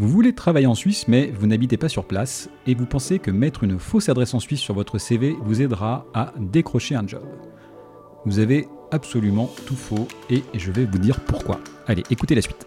Vous voulez travailler en Suisse, mais vous n'habitez pas sur place, et vous pensez que mettre une fausse adresse en Suisse sur votre CV vous aidera à décrocher un job. Vous avez absolument tout faux, et je vais vous dire pourquoi. Allez, écoutez la suite.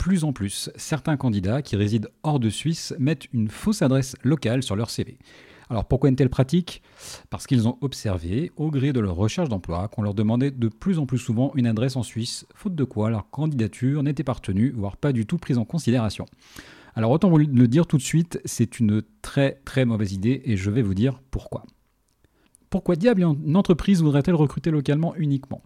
plus en plus. Certains candidats qui résident hors de Suisse mettent une fausse adresse locale sur leur CV. Alors pourquoi une telle pratique? Parce qu'ils ont observé, au gré de leur recherche d'emploi, qu'on leur demandait de plus en plus souvent une adresse en Suisse, faute de quoi leur candidature n'était pas retenue, voire pas du tout prise en considération. Alors autant vous le dire tout de suite, c'est une très très mauvaise idée et je vais vous dire pourquoi. Pourquoi diable une entreprise voudrait-elle recruter localement uniquement?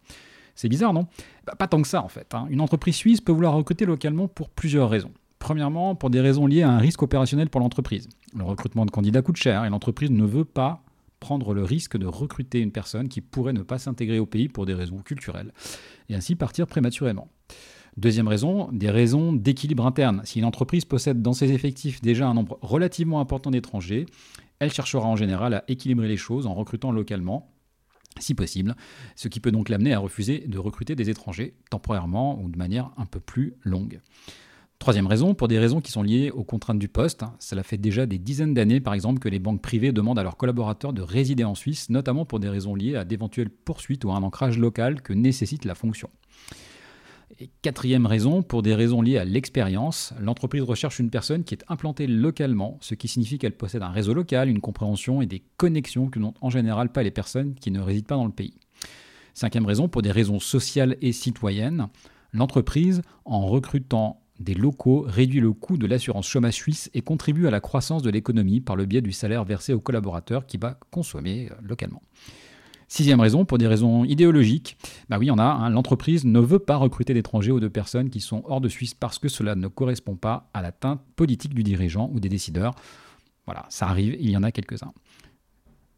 C'est bizarre, non? Bah, Pas tant que ça, en fait. Hein. Une entreprise suisse peut vouloir recruter localement pour plusieurs raisons. Premièrement, pour des raisons liées à un risque opérationnel pour l'entreprise. Le recrutement de candidats coûte cher et l'entreprise ne veut pas prendre le risque de recruter une personne qui pourrait ne pas s'intégrer au pays pour des raisons culturelles et ainsi partir prématurément. Deuxième raison, des raisons d'équilibre interne. Si une entreprise possède dans ses effectifs déjà un nombre relativement important d'étrangers, elle cherchera en général à équilibrer les choses en recrutant localement si possible, ce qui peut donc l'amener à refuser de recruter des étrangers temporairement ou de manière un peu plus longue. Troisième raison, pour des raisons qui sont liées aux contraintes du poste. Cela fait déjà des dizaines d'années, par exemple, que les banques privées demandent à leurs collaborateurs de résider en Suisse, notamment pour des raisons liées à d'éventuelles poursuites ou à un ancrage local que nécessite la fonction. Et quatrième raison, pour des raisons liées à l'expérience, l'entreprise recherche une personne qui est implantée localement, ce qui signifie qu'elle possède un réseau local, une compréhension et des connexions que n'ont en général pas les personnes qui ne résident pas dans le pays. Cinquième raison, pour des raisons sociales et citoyennes, l'entreprise, en recrutant des locaux, réduit le coût de l'assurance chômage suisse et contribue à la croissance de l'économie par le biais du salaire versé aux collaborateurs qui va consommer euh, localement. Sixième raison, pour des raisons idéologiques, bah oui, on a, hein, l'entreprise ne veut pas recruter d'étrangers ou de personnes qui sont hors de Suisse parce que cela ne correspond pas à la teinte politique du dirigeant ou des décideurs. Voilà, ça arrive, il y en a quelques-uns.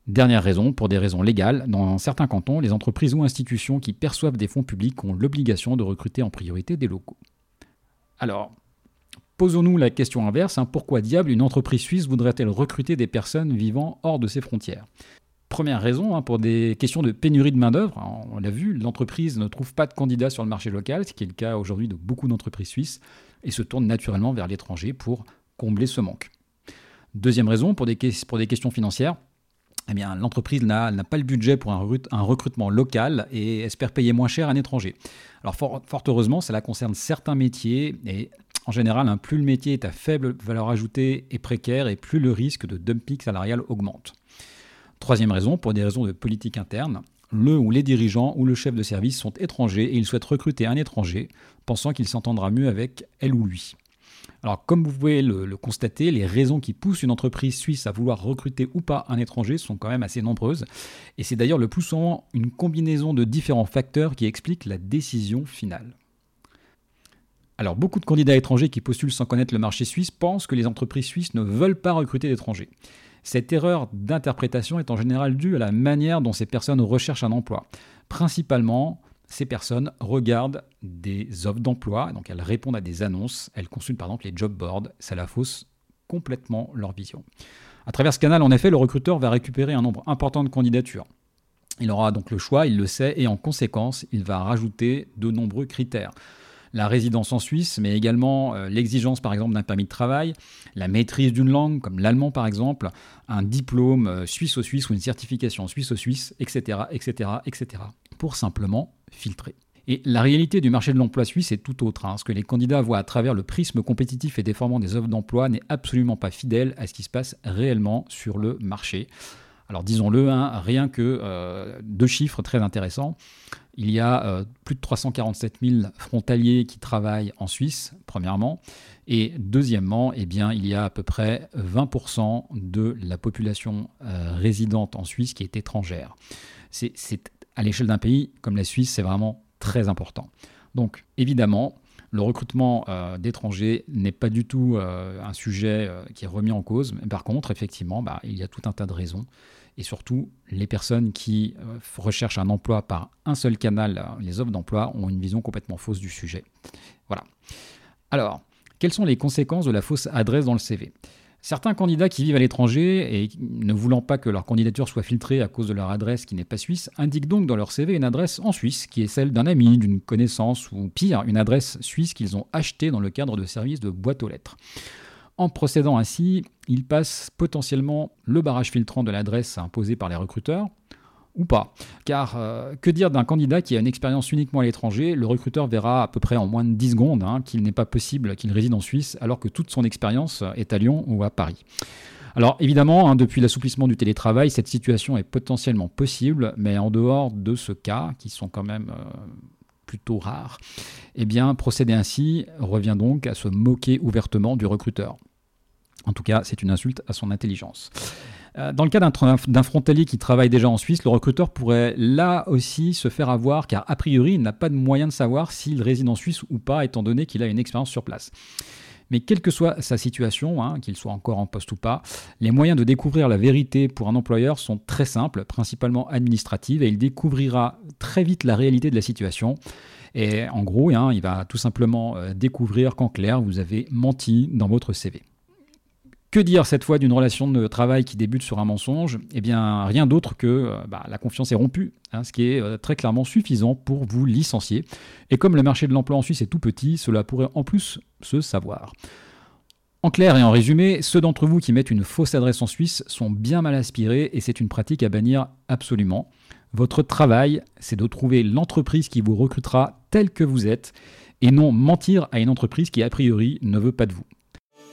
Dernière raison, pour des raisons légales, dans certains cantons, les entreprises ou institutions qui perçoivent des fonds publics ont l'obligation de recruter en priorité des locaux. Alors, posons-nous la question inverse, hein, pourquoi diable une entreprise suisse voudrait-elle recruter des personnes vivant hors de ses frontières? Première raison, hein, pour des questions de pénurie de main-d'œuvre, on l'a vu, l'entreprise ne trouve pas de candidats sur le marché local, ce qui est le cas aujourd'hui de beaucoup d'entreprises suisses, et se tourne naturellement vers l'étranger pour combler ce manque. Deuxième raison, pour des, questions financières, eh l'entreprise n'a pas le budget pour un, un, recrutement local et espère payer moins cher à un étranger. Alors fort, heureusement, cela concerne certains métiers et en général, hein, plus le métier est à faible valeur ajoutée et précaire et plus le risque de dumping salarial augmente. Troisième raison, pour des raisons de politique interne, le ou les dirigeants ou le chef de service sont étrangers et ils souhaitent recruter un étranger, pensant qu'il s'entendra mieux avec elle ou lui. Alors comme vous pouvez le, constater, les raisons qui poussent une entreprise suisse à vouloir recruter ou pas un étranger sont quand même assez nombreuses, et c'est d'ailleurs le plus souvent une combinaison de différents facteurs qui expliquent la décision finale. Alors beaucoup de candidats étrangers qui postulent sans connaître le marché suisse pensent que les entreprises suisses ne veulent pas recruter d'étrangers. Cette erreur d'interprétation est en général due à la manière dont ces personnes recherchent un emploi. Principalement, ces personnes regardent des offres d'emploi, donc elles répondent à des annonces, elles consultent par exemple les job boards, ça la fausse complètement leur vision. À travers ce canal, en effet, le recruteur va récupérer un nombre important de candidatures. Il aura donc le choix, il le sait, et en conséquence, il va rajouter de nombreux critères la résidence en Suisse, mais également euh, l'exigence par exemple d'un permis de travail, la maîtrise d'une langue comme l'allemand par exemple, un diplôme euh, suisse au suisse ou une certification suisse au suisse, etc., etc., etc., pour simplement filtrer. Et la réalité du marché de l'emploi suisse est tout autre. Hein. Ce que les candidats voient à travers le prisme compétitif et déformant des offres d'emploi n'est absolument pas fidèle à ce qui se passe réellement sur le marché. Alors disons-le, hein, rien que euh, deux chiffres très intéressants. Il y a euh, plus de 347 000 frontaliers qui travaillent en Suisse, premièrement. Et deuxièmement, eh bien, il y a à peu près 20% de la population euh, résidente en Suisse qui est étrangère. C'est, à l'échelle d'un pays comme la Suisse, c'est vraiment très important. Donc évidemment, Le recrutement euh, d'étrangers n'est pas du tout un sujet qui est remis en cause. Mais par contre, effectivement, bah, il y a tout un tas de raisons. Et surtout, les personnes qui recherchent un emploi par un seul canal, les offres d'emploi, ont une vision complètement fausse du sujet. Voilà. Alors, quelles sont les conséquences de la fausse adresse dans le CV Certains candidats qui vivent à l'étranger et ne voulant pas que leur candidature soit filtrée à cause de leur adresse qui n'est pas suisse, indiquent donc dans leur CV une adresse en Suisse qui est celle d'un ami, d'une connaissance ou pire, une adresse suisse qu'ils ont achetée dans le cadre de services de boîte aux lettres. En procédant ainsi, ils passent potentiellement le barrage filtrant de l'adresse imposée par les recruteurs, ou pas. Car euh, que dire d'un candidat qui a une expérience uniquement à l'étranger? Le recruteur verra à peu près en moins de 10 secondes hein, qu'il n'est pas possible qu'il réside en Suisse alors que toute son expérience est à Lyon ou à Paris. Alors évidemment, hein, depuis l'assouplissement du télétravail, cette situation est potentiellement possible, mais en dehors de ce cas, qui sont quand même euh, plutôt rares, eh bien procéder ainsi revient donc à se moquer ouvertement du recruteur. En tout cas, c'est une insulte à son intelligence. Euh, dans le cas d'un frontalier qui travaille déjà en Suisse, le recruteur pourrait là aussi se faire avoir car a priori il n'a pas de moyen de savoir s'il réside en Suisse ou pas étant donné qu'il a une expérience sur place. Mais quelle que soit sa situation, hein, qu'il soit encore en poste ou pas, les moyens de découvrir la vérité pour un employeur sont très simples, principalement administratifs, et il découvrira très vite la réalité de la situation. Et en gros, hein, il va tout simplement euh, découvrir qu'en clair, vous avez menti dans votre CV. Que dire cette fois d'une relation de travail qui débute sur un mensonge? Eh bien, rien d'autre que euh, bah, la confiance est rompue, hein, ce qui est euh, très clairement suffisant pour vous licencier. Et comme le marché de l'emploi en Suisse est tout petit, cela pourrait en plus se savoir. En clair et en résumé, ceux d'entre vous qui mettent une fausse adresse en Suisse sont bien mal inspirés et c'est une pratique à bannir absolument. Votre travail, c'est de trouver l'entreprise qui vous recrutera tel que vous êtes et non mentir à une entreprise qui a priori ne veut pas de vous.